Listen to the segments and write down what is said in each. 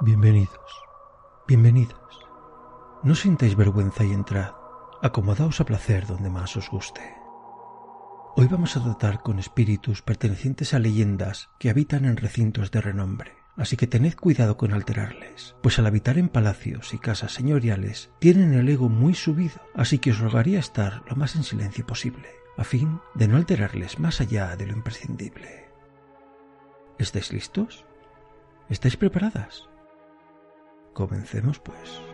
Bienvenidos, bienvenidas. No sintáis vergüenza y entrad. Acomodaos a placer donde más os guste. Hoy vamos a tratar con espíritus pertenecientes a leyendas que habitan en recintos de renombre, así que tened cuidado con alterarles, pues al habitar en palacios y casas señoriales tienen el ego muy subido, así que os rogaría estar lo más en silencio posible, a fin de no alterarles más allá de lo imprescindible. ¿Estáis listos? ¿Estáis preparadas? Comencemos pues.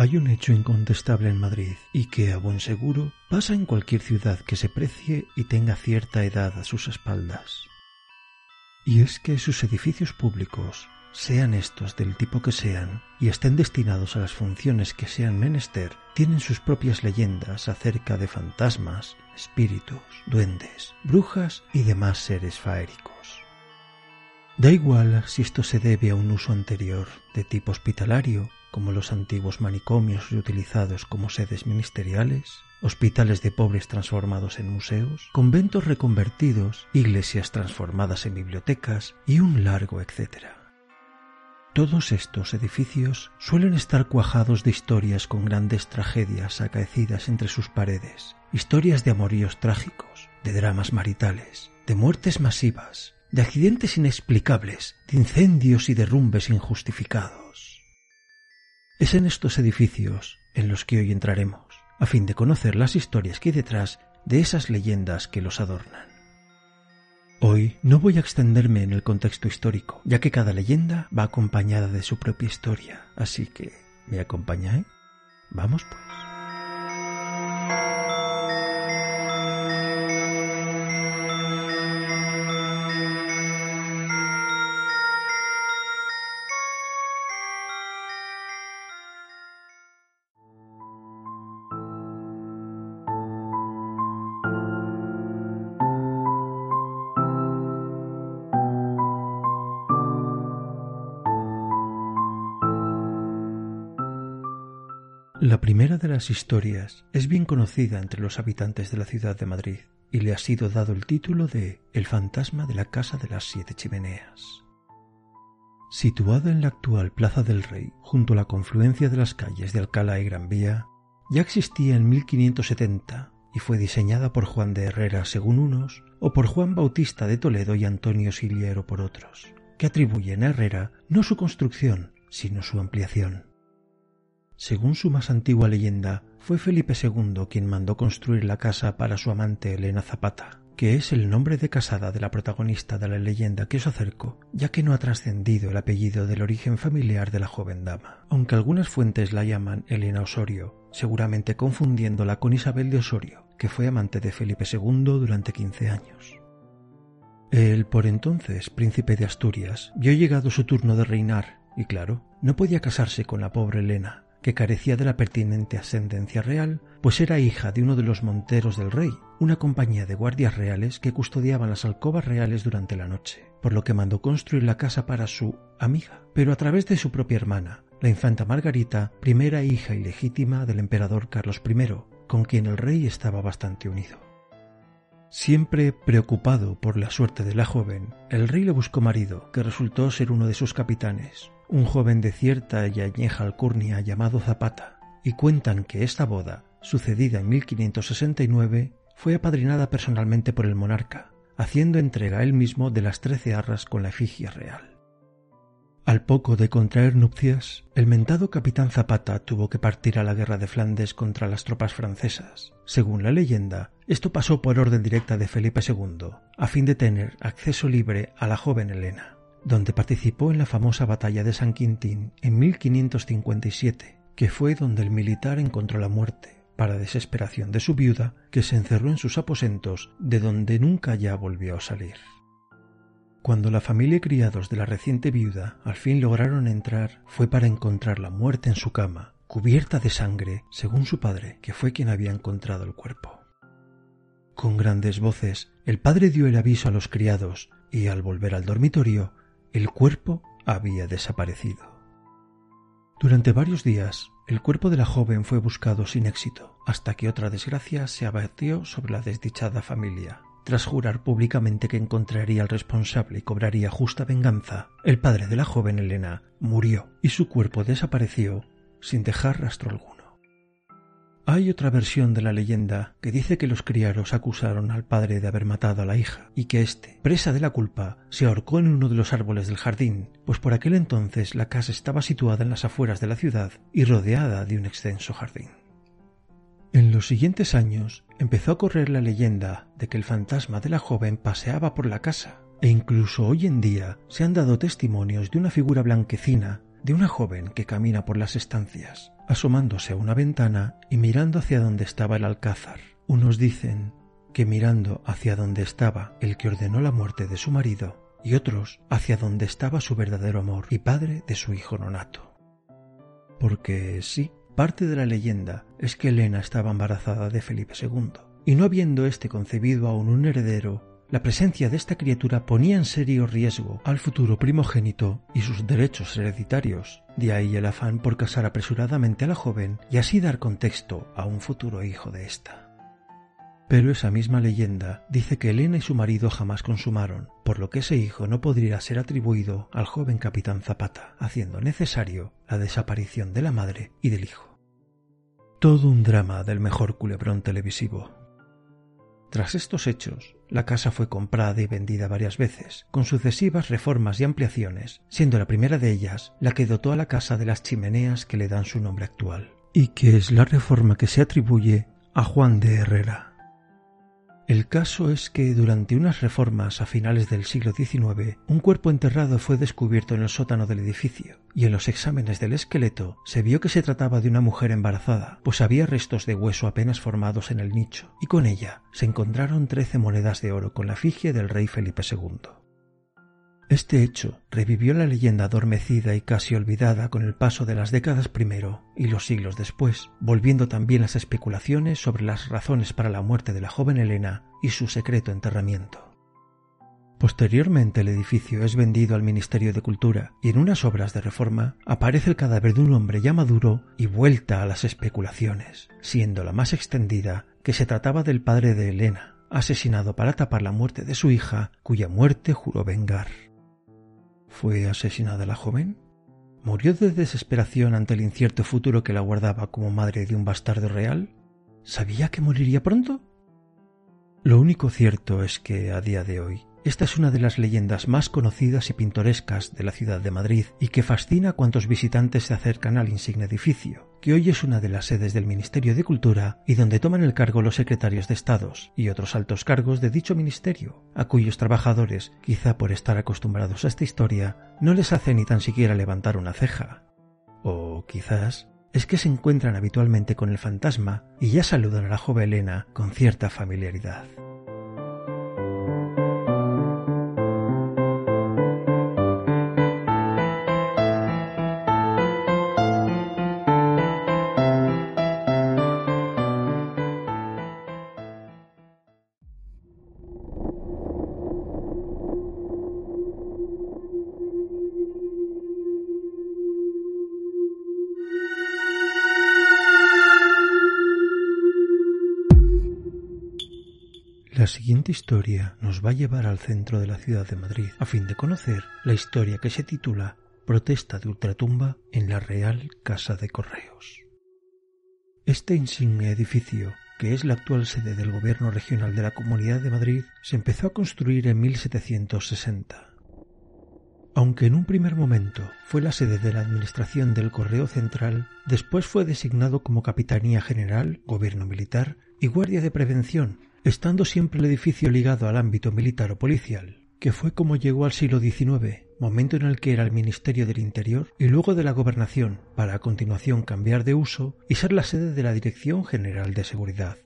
Hay un hecho incontestable en Madrid y que, a buen seguro, pasa en cualquier ciudad que se precie y tenga cierta edad a sus espaldas. Y es que sus edificios públicos, sean estos del tipo que sean, y estén destinados a las funciones que sean menester, tienen sus propias leyendas acerca de fantasmas, espíritus, duendes, brujas y demás seres faéricos. Da igual si esto se debe a un uso anterior de tipo hospitalario como los antiguos manicomios reutilizados como sedes ministeriales, hospitales de pobres transformados en museos, conventos reconvertidos, iglesias transformadas en bibliotecas y un largo etcétera. Todos estos edificios suelen estar cuajados de historias con grandes tragedias acaecidas entre sus paredes, historias de amoríos trágicos, de dramas maritales, de muertes masivas, de accidentes inexplicables, de incendios y derrumbes injustificados. Es en estos edificios en los que hoy entraremos, a fin de conocer las historias que hay detrás de esas leyendas que los adornan. Hoy no voy a extenderme en el contexto histórico, ya que cada leyenda va acompañada de su propia historia, así que ¿me acompañáis? Vamos pues. Las historias es bien conocida entre los habitantes de la ciudad de Madrid y le ha sido dado el título de El fantasma de la Casa de las Siete Chimeneas. Situada en la actual Plaza del Rey, junto a la confluencia de las calles de Alcalá y Gran Vía, ya existía en 1570 y fue diseñada por Juan de Herrera según unos o por Juan Bautista de Toledo y Antonio Siliero por otros, que atribuyen a Herrera no su construcción, sino su ampliación. Según su más antigua leyenda, fue Felipe II quien mandó construir la casa para su amante Elena Zapata, que es el nombre de casada de la protagonista de la leyenda que os acerco, ya que no ha trascendido el apellido del origen familiar de la joven dama, aunque algunas fuentes la llaman Elena Osorio, seguramente confundiéndola con Isabel de Osorio, que fue amante de Felipe II durante quince años. El por entonces príncipe de Asturias vio llegado su turno de reinar y claro, no podía casarse con la pobre Elena, que carecía de la pertinente ascendencia real, pues era hija de uno de los monteros del rey, una compañía de guardias reales que custodiaban las alcobas reales durante la noche, por lo que mandó construir la casa para su amiga, pero a través de su propia hermana, la infanta Margarita, primera hija ilegítima del emperador Carlos I, con quien el rey estaba bastante unido. Siempre preocupado por la suerte de la joven, el rey le buscó marido, que resultó ser uno de sus capitanes, un joven de cierta y añeja alcurnia llamado Zapata, y cuentan que esta boda, sucedida en 1569, fue apadrinada personalmente por el monarca, haciendo entrega él mismo de las trece arras con la efigie real. Al poco de contraer nupcias, el mentado capitán Zapata tuvo que partir a la guerra de Flandes contra las tropas francesas. Según la leyenda, esto pasó por orden directa de Felipe II, a fin de tener acceso libre a la joven Elena, donde participó en la famosa batalla de San Quintín en 1557, que fue donde el militar encontró la muerte, para desesperación de su viuda, que se encerró en sus aposentos, de donde nunca ya volvió a salir. Cuando la familia y criados de la reciente viuda al fin lograron entrar, fue para encontrarla muerta en su cama, cubierta de sangre, según su padre, que fue quien había encontrado el cuerpo. Con grandes voces, el padre dio el aviso a los criados y al volver al dormitorio, el cuerpo había desaparecido. Durante varios días, el cuerpo de la joven fue buscado sin éxito, hasta que otra desgracia se abatió sobre la desdichada familia. Tras jurar públicamente que encontraría al responsable y cobraría justa venganza, el padre de la joven Elena murió y su cuerpo desapareció sin dejar rastro alguno. Hay otra versión de la leyenda que dice que los criados acusaron al padre de haber matado a la hija y que éste, presa de la culpa, se ahorcó en uno de los árboles del jardín, pues por aquel entonces la casa estaba situada en las afueras de la ciudad y rodeada de un extenso jardín. En los siguientes años empezó a correr la leyenda de que el fantasma de la joven paseaba por la casa, e incluso hoy en día se han dado testimonios de una figura blanquecina de una joven que camina por las estancias, asomándose a una ventana y mirando hacia donde estaba el alcázar. Unos dicen que mirando hacia donde estaba el que ordenó la muerte de su marido, y otros hacia donde estaba su verdadero amor y padre de su hijo nonato. Porque sí, Parte de la leyenda es que Elena estaba embarazada de Felipe II, y no habiendo éste concebido aún un heredero, la presencia de esta criatura ponía en serio riesgo al futuro primogénito y sus derechos hereditarios. De ahí el afán por casar apresuradamente a la joven y así dar contexto a un futuro hijo de ésta. Pero esa misma leyenda dice que Elena y su marido jamás consumaron, por lo que ese hijo no podría ser atribuido al joven capitán Zapata, haciendo necesario la desaparición de la madre y del hijo. Todo un drama del mejor culebrón televisivo. Tras estos hechos, la casa fue comprada y vendida varias veces, con sucesivas reformas y ampliaciones, siendo la primera de ellas la que dotó a la casa de las chimeneas que le dan su nombre actual, y que es la reforma que se atribuye a Juan de Herrera. El caso es que durante unas reformas a finales del siglo XIX, un cuerpo enterrado fue descubierto en el sótano del edificio, y en los exámenes del esqueleto se vio que se trataba de una mujer embarazada, pues había restos de hueso apenas formados en el nicho, y con ella se encontraron trece monedas de oro con la efigie del rey Felipe II. Este hecho revivió la leyenda adormecida y casi olvidada con el paso de las décadas primero y los siglos después, volviendo también las especulaciones sobre las razones para la muerte de la joven Elena y su secreto enterramiento. Posteriormente el edificio es vendido al Ministerio de Cultura y en unas obras de reforma aparece el cadáver de un hombre ya maduro y vuelta a las especulaciones, siendo la más extendida que se trataba del padre de Elena, asesinado para tapar la muerte de su hija, cuya muerte juró vengar. ¿Fue asesinada la joven? ¿Murió de desesperación ante el incierto futuro que la guardaba como madre de un bastardo real? ¿Sabía que moriría pronto? Lo único cierto es que, a día de hoy, esta es una de las leyendas más conocidas y pintorescas de la ciudad de Madrid y que fascina a cuantos visitantes se acercan al insigne edificio, que hoy es una de las sedes del Ministerio de Cultura y donde toman el cargo los secretarios de Estados y otros altos cargos de dicho ministerio, a cuyos trabajadores, quizá por estar acostumbrados a esta historia, no les hace ni tan siquiera levantar una ceja. O quizás es que se encuentran habitualmente con el fantasma y ya saludan a la joven Elena con cierta familiaridad. La siguiente historia nos va a llevar al centro de la ciudad de Madrid a fin de conocer la historia que se titula protesta de ultratumba en la Real Casa de Correos. Este insigne edificio, que es la actual sede del Gobierno Regional de la Comunidad de Madrid, se empezó a construir en 1760. Aunque en un primer momento fue la sede de la Administración del Correo Central, después fue designado como Capitanía General, Gobierno Militar y Guardia de Prevención, estando siempre el edificio ligado al ámbito militar o policial, que fue como llegó al siglo XIX, momento en el que era el Ministerio del Interior y luego de la Gobernación, para a continuación cambiar de uso y ser la sede de la Dirección General de Seguridad.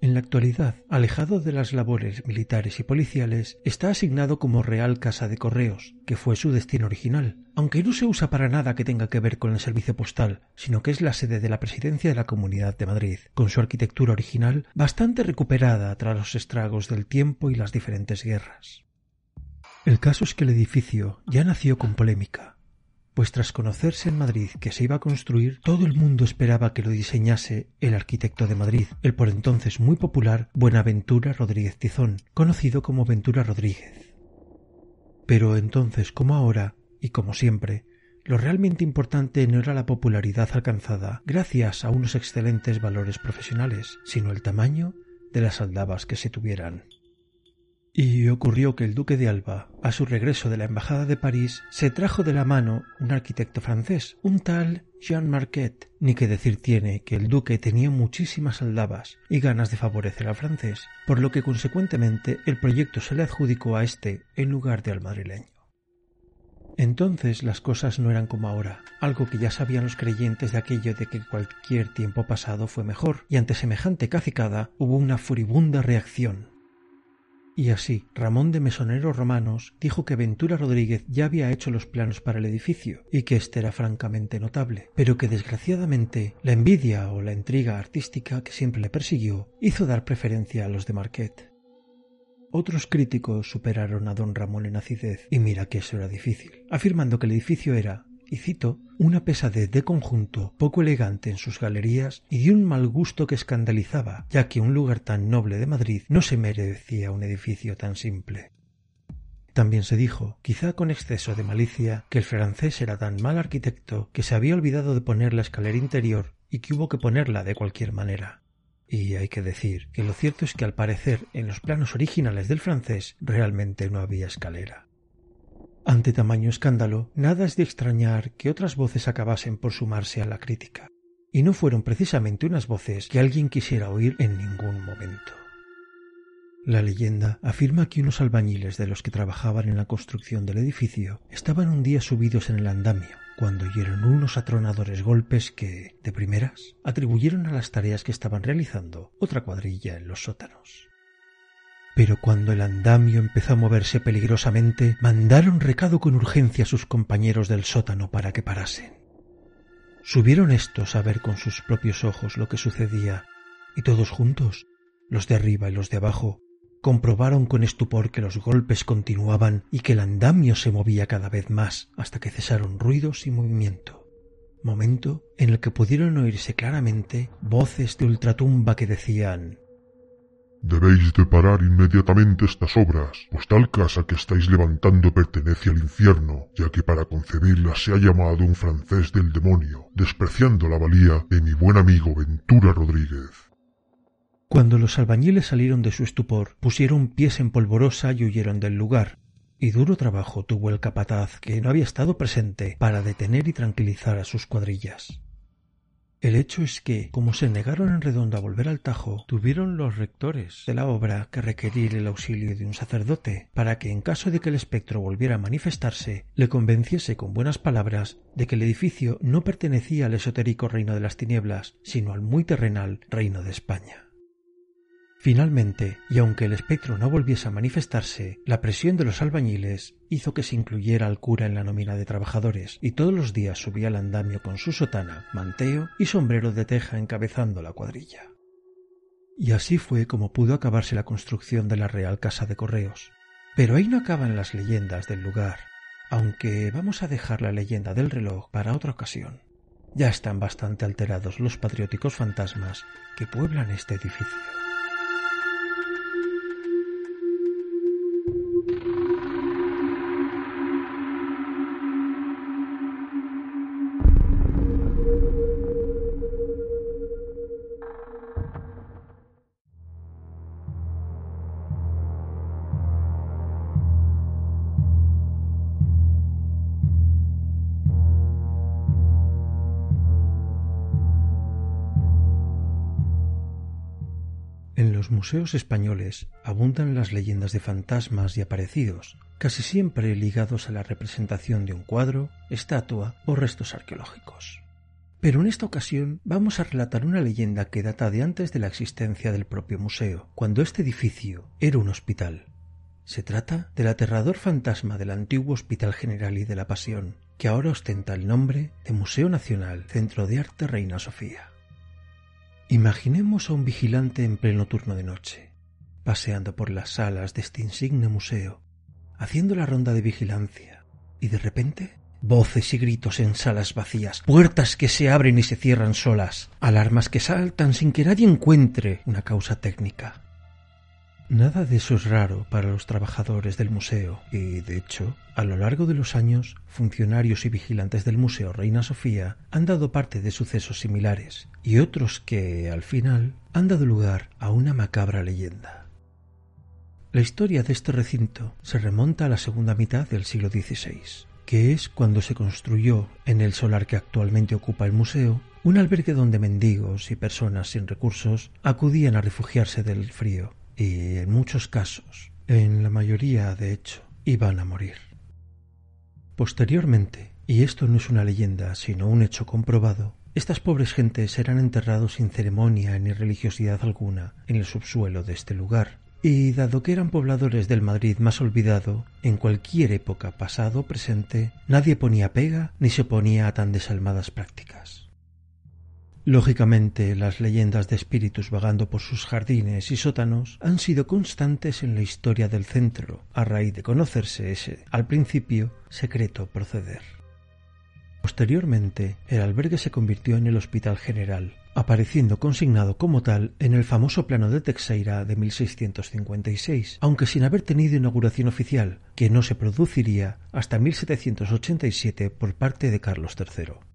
En la actualidad, alejado de las labores militares y policiales, está asignado como Real Casa de Correos, que fue su destino original, aunque no se usa para nada que tenga que ver con el servicio postal, sino que es la sede de la Presidencia de la Comunidad de Madrid, con su arquitectura original bastante recuperada tras los estragos del tiempo y las diferentes guerras. El caso es que el edificio ya nació con polémica, pues tras conocerse en Madrid que se iba a construir, todo el mundo esperaba que lo diseñase el arquitecto de Madrid, el por entonces muy popular Buenaventura Rodríguez Tizón, conocido como Ventura Rodríguez. Pero entonces, como ahora, y como siempre, lo realmente importante no era la popularidad alcanzada gracias a unos excelentes valores profesionales, sino el tamaño de las aldabas que se tuvieran. Y ocurrió que el duque de Alba, a su regreso de la embajada de París, se trajo de la mano un arquitecto francés, un tal Jean Marquet, ni que decir tiene que el duque tenía muchísimas aldabas y ganas de favorecer al francés, por lo que consecuentemente el proyecto se le adjudicó a éste en lugar de al madrileño. Entonces las cosas no eran como ahora, algo que ya sabían los creyentes de aquello de que cualquier tiempo pasado fue mejor, y ante semejante cacicada hubo una furibunda reacción, y así, Ramón de Mesoneros Romanos dijo que Ventura Rodríguez ya había hecho los planos para el edificio y que éste era francamente notable, pero que desgraciadamente la envidia o la intriga artística que siempre le persiguió hizo dar preferencia a los de Marquet. Otros críticos superaron a don Ramón en acidez, y mira que eso era difícil, afirmando que el edificio era, y cito, una pesadez de conjunto poco elegante en sus galerías y de un mal gusto que escandalizaba, ya que un lugar tan noble de Madrid no se merecía un edificio tan simple. También se dijo, quizá con exceso de malicia, que el francés era tan mal arquitecto que se había olvidado de poner la escalera interior y que hubo que ponerla de cualquier manera. Y hay que decir que lo cierto es que al parecer en los planos originales del francés realmente no había escalera. Ante tamaño escándalo, nada es de extrañar que otras voces acabasen por sumarse a la crítica, y no fueron precisamente unas voces que alguien quisiera oír en ningún momento. La leyenda afirma que unos albañiles de los que trabajaban en la construcción del edificio estaban un día subidos en el andamio, cuando oyeron unos atronadores golpes que, de primeras, atribuyeron a las tareas que estaban realizando otra cuadrilla en los sótanos. Pero cuando el andamio empezó a moverse peligrosamente, mandaron recado con urgencia a sus compañeros del sótano para que parasen. Subieron estos a ver con sus propios ojos lo que sucedía, y todos juntos, los de arriba y los de abajo, comprobaron con estupor que los golpes continuaban y que el andamio se movía cada vez más hasta que cesaron ruidos y movimiento. Momento en el que pudieron oírse claramente voces de ultratumba que decían Debéis de parar inmediatamente estas obras, pues tal casa que estáis levantando pertenece al infierno, ya que para concebirla se ha llamado un francés del demonio, despreciando la valía de mi buen amigo Ventura Rodríguez. Cuando los albañiles salieron de su estupor, pusieron pies en polvorosa y huyeron del lugar, y duro trabajo tuvo el capataz, que no había estado presente, para detener y tranquilizar a sus cuadrillas. El hecho es que, como se negaron en redondo a volver al Tajo, tuvieron los rectores de la obra que requerir el auxilio de un sacerdote, para que en caso de que el espectro volviera a manifestarse, le convenciese con buenas palabras de que el edificio no pertenecía al esotérico reino de las tinieblas, sino al muy terrenal reino de España. Finalmente, y aunque el espectro no volviese a manifestarse, la presión de los albañiles hizo que se incluyera al cura en la nómina de trabajadores, y todos los días subía al andamio con su sotana, manteo y sombrero de teja encabezando la cuadrilla. Y así fue como pudo acabarse la construcción de la Real Casa de Correos. Pero ahí no acaban las leyendas del lugar, aunque vamos a dejar la leyenda del reloj para otra ocasión. Ya están bastante alterados los patrióticos fantasmas que pueblan este edificio. Los museos españoles abundan las leyendas de fantasmas y aparecidos, casi siempre ligados a la representación de un cuadro, estatua o restos arqueológicos. Pero en esta ocasión vamos a relatar una leyenda que data de antes de la existencia del propio museo, cuando este edificio era un hospital. Se trata del aterrador fantasma del antiguo Hospital General y de la Pasión, que ahora ostenta el nombre de Museo Nacional Centro de Arte Reina Sofía. Imaginemos a un vigilante en pleno turno de noche, paseando por las salas de este insigne museo, haciendo la ronda de vigilancia, y de repente voces y gritos en salas vacías, puertas que se abren y se cierran solas, alarmas que saltan sin que nadie encuentre una causa técnica. Nada de eso es raro para los trabajadores del museo y, de hecho, a lo largo de los años, funcionarios y vigilantes del Museo Reina Sofía han dado parte de sucesos similares y otros que, al final, han dado lugar a una macabra leyenda. La historia de este recinto se remonta a la segunda mitad del siglo XVI, que es cuando se construyó en el solar que actualmente ocupa el museo un albergue donde mendigos y personas sin recursos acudían a refugiarse del frío y en muchos casos, en la mayoría de hecho, iban a morir. Posteriormente, y esto no es una leyenda sino un hecho comprobado, estas pobres gentes eran enterrados sin ceremonia ni religiosidad alguna en el subsuelo de este lugar, y dado que eran pobladores del Madrid más olvidado, en cualquier época pasado o presente, nadie ponía pega ni se oponía a tan desalmadas prácticas. Lógicamente, las leyendas de espíritus vagando por sus jardines y sótanos han sido constantes en la historia del centro, a raíz de conocerse ese, al principio, secreto proceder. Posteriormente, el albergue se convirtió en el Hospital General, apareciendo consignado como tal en el famoso plano de Texeira de 1656, aunque sin haber tenido inauguración oficial, que no se produciría hasta 1787 por parte de Carlos III.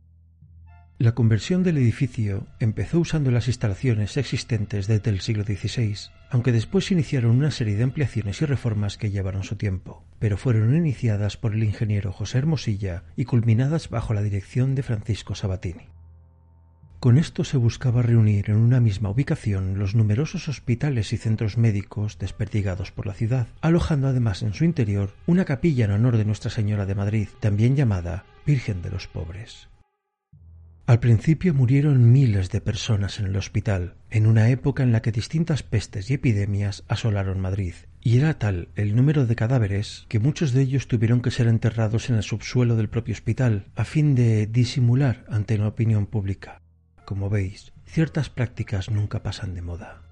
La conversión del edificio empezó usando las instalaciones existentes desde el siglo XVI, aunque después se iniciaron una serie de ampliaciones y reformas que llevaron su tiempo, pero fueron iniciadas por el ingeniero José Hermosilla y culminadas bajo la dirección de Francisco Sabatini. Con esto se buscaba reunir en una misma ubicación los numerosos hospitales y centros médicos desperdigados por la ciudad, alojando además en su interior una capilla en honor de Nuestra Señora de Madrid, también llamada Virgen de los Pobres. Al principio murieron miles de personas en el hospital, en una época en la que distintas pestes y epidemias asolaron Madrid, y era tal el número de cadáveres que muchos de ellos tuvieron que ser enterrados en el subsuelo del propio hospital, a fin de disimular ante la opinión pública. Como veis, ciertas prácticas nunca pasan de moda.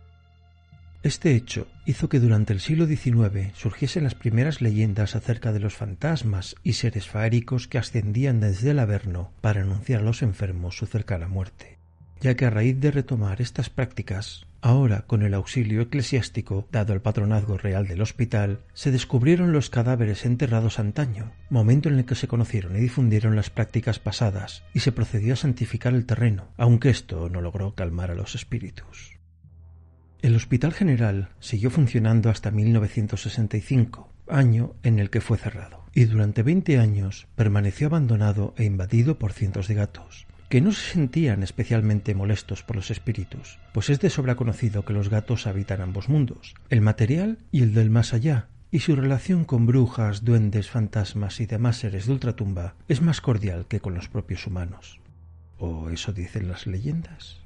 Este hecho hizo que durante el siglo XIX surgiesen las primeras leyendas acerca de los fantasmas y seres faéricos que ascendían desde el Averno para anunciar a los enfermos su cercana muerte, ya que a raíz de retomar estas prácticas, ahora con el auxilio eclesiástico dado al patronazgo real del hospital, se descubrieron los cadáveres enterrados antaño, momento en el que se conocieron y difundieron las prácticas pasadas y se procedió a santificar el terreno, aunque esto no logró calmar a los espíritus. El Hospital General siguió funcionando hasta 1965, año en el que fue cerrado, y durante 20 años permaneció abandonado e invadido por cientos de gatos, que no se sentían especialmente molestos por los espíritus, pues es de sobra conocido que los gatos habitan ambos mundos, el material y el del más allá, y su relación con brujas, duendes, fantasmas y demás seres de ultratumba es más cordial que con los propios humanos. ¿O eso dicen las leyendas?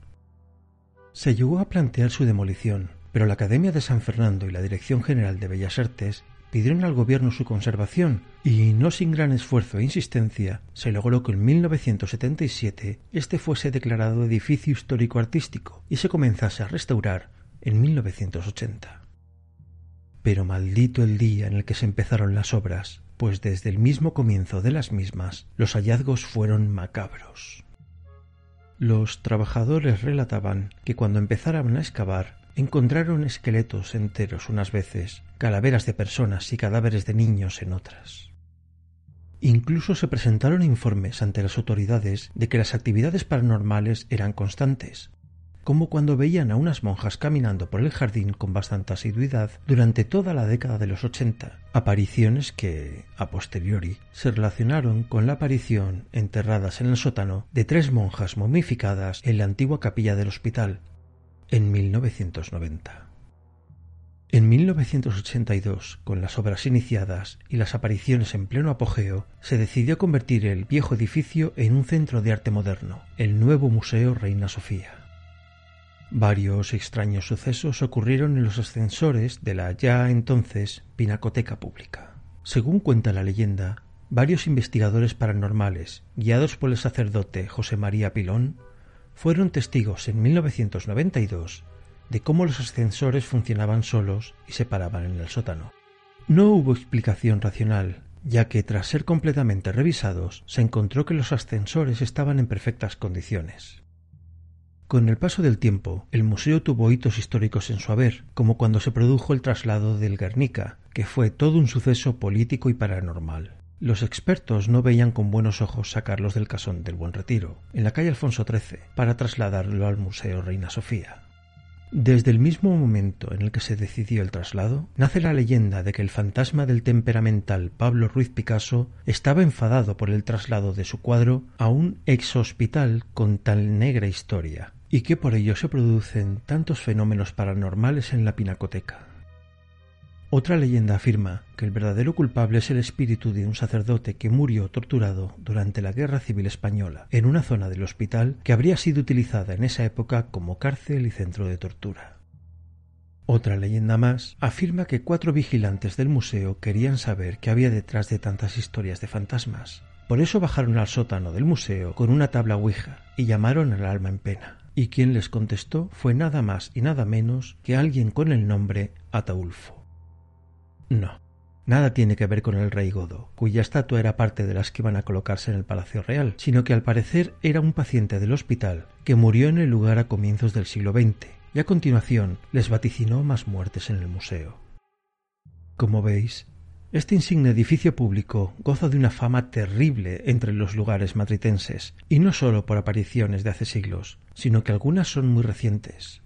Se llegó a plantear su demolición, pero la Academia de San Fernando y la Dirección General de Bellas Artes pidieron al gobierno su conservación y, no sin gran esfuerzo e insistencia, se logró que en 1977 este fuese declarado edificio histórico artístico y se comenzase a restaurar en 1980. Pero maldito el día en el que se empezaron las obras, pues desde el mismo comienzo de las mismas los hallazgos fueron macabros. Los trabajadores relataban que cuando empezaron a excavar encontraron esqueletos enteros unas veces, calaveras de personas y cadáveres de niños en otras. Incluso se presentaron informes ante las autoridades de que las actividades paranormales eran constantes, como cuando veían a unas monjas caminando por el jardín con bastante asiduidad durante toda la década de los ochenta, apariciones que, a posteriori, se relacionaron con la aparición, enterradas en el sótano, de tres monjas momificadas en la antigua capilla del hospital, en 1990. En 1982, con las obras iniciadas y las apariciones en pleno apogeo, se decidió convertir el viejo edificio en un centro de arte moderno, el nuevo Museo Reina Sofía. Varios extraños sucesos ocurrieron en los ascensores de la ya entonces Pinacoteca Pública. Según cuenta la leyenda, varios investigadores paranormales, guiados por el sacerdote José María Pilón, fueron testigos en 1992 de cómo los ascensores funcionaban solos y se paraban en el sótano. No hubo explicación racional, ya que tras ser completamente revisados se encontró que los ascensores estaban en perfectas condiciones. Con el paso del tiempo, el museo tuvo hitos históricos en su haber, como cuando se produjo el traslado del Guernica, que fue todo un suceso político y paranormal. Los expertos no veían con buenos ojos sacarlos del casón del Buen Retiro, en la calle Alfonso XIII, para trasladarlo al Museo Reina Sofía. Desde el mismo momento en el que se decidió el traslado, nace la leyenda de que el fantasma del temperamental Pablo Ruiz Picasso estaba enfadado por el traslado de su cuadro a un ex hospital con tan negra historia, y que por ello se producen tantos fenómenos paranormales en la pinacoteca. Otra leyenda afirma que el verdadero culpable es el espíritu de un sacerdote que murió torturado durante la Guerra Civil Española en una zona del hospital que habría sido utilizada en esa época como cárcel y centro de tortura. Otra leyenda más afirma que cuatro vigilantes del museo querían saber qué había detrás de tantas historias de fantasmas. Por eso bajaron al sótano del museo con una tabla ouija y llamaron al alma en pena. Y quien les contestó fue nada más y nada menos que alguien con el nombre Ataulfo. No, nada tiene que ver con el rey Godo, cuya estatua era parte de las que iban a colocarse en el Palacio Real, sino que al parecer era un paciente del hospital que murió en el lugar a comienzos del siglo XX, y a continuación les vaticinó más muertes en el museo. Como veis, este insigne edificio público goza de una fama terrible entre los lugares madritenses, y no sólo por apariciones de hace siglos, sino que algunas son muy recientes.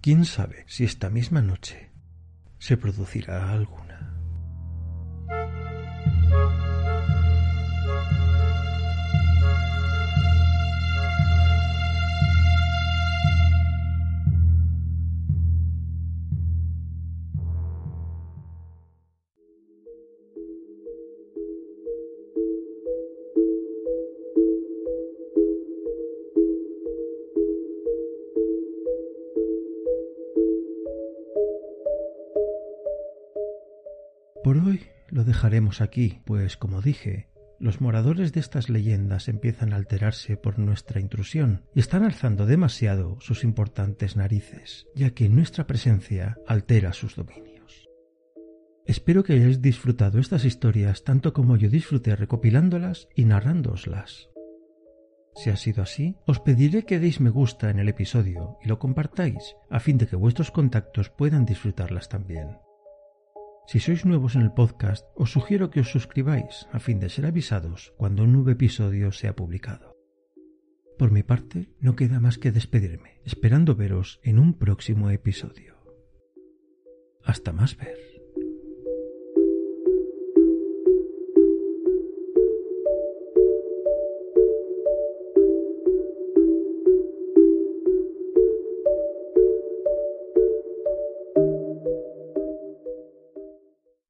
¿Quién sabe si esta misma noche se producirá alguna? Dejaremos aquí, pues como dije, los moradores de estas leyendas empiezan a alterarse por nuestra intrusión y están alzando demasiado sus importantes narices, ya que nuestra presencia altera sus dominios. Espero que hayáis disfrutado estas historias tanto como yo disfruté recopilándolas y narrándoslas. Si ha sido así, os pediré que deis me gusta en el episodio y lo compartáis, a fin de que vuestros contactos puedan disfrutarlas también. Si sois nuevos en el podcast, os sugiero que os suscribáis a fin de ser avisados cuando un nuevo episodio sea publicado. Por mi parte, no queda más que despedirme, esperando veros en un próximo episodio. Hasta más ver.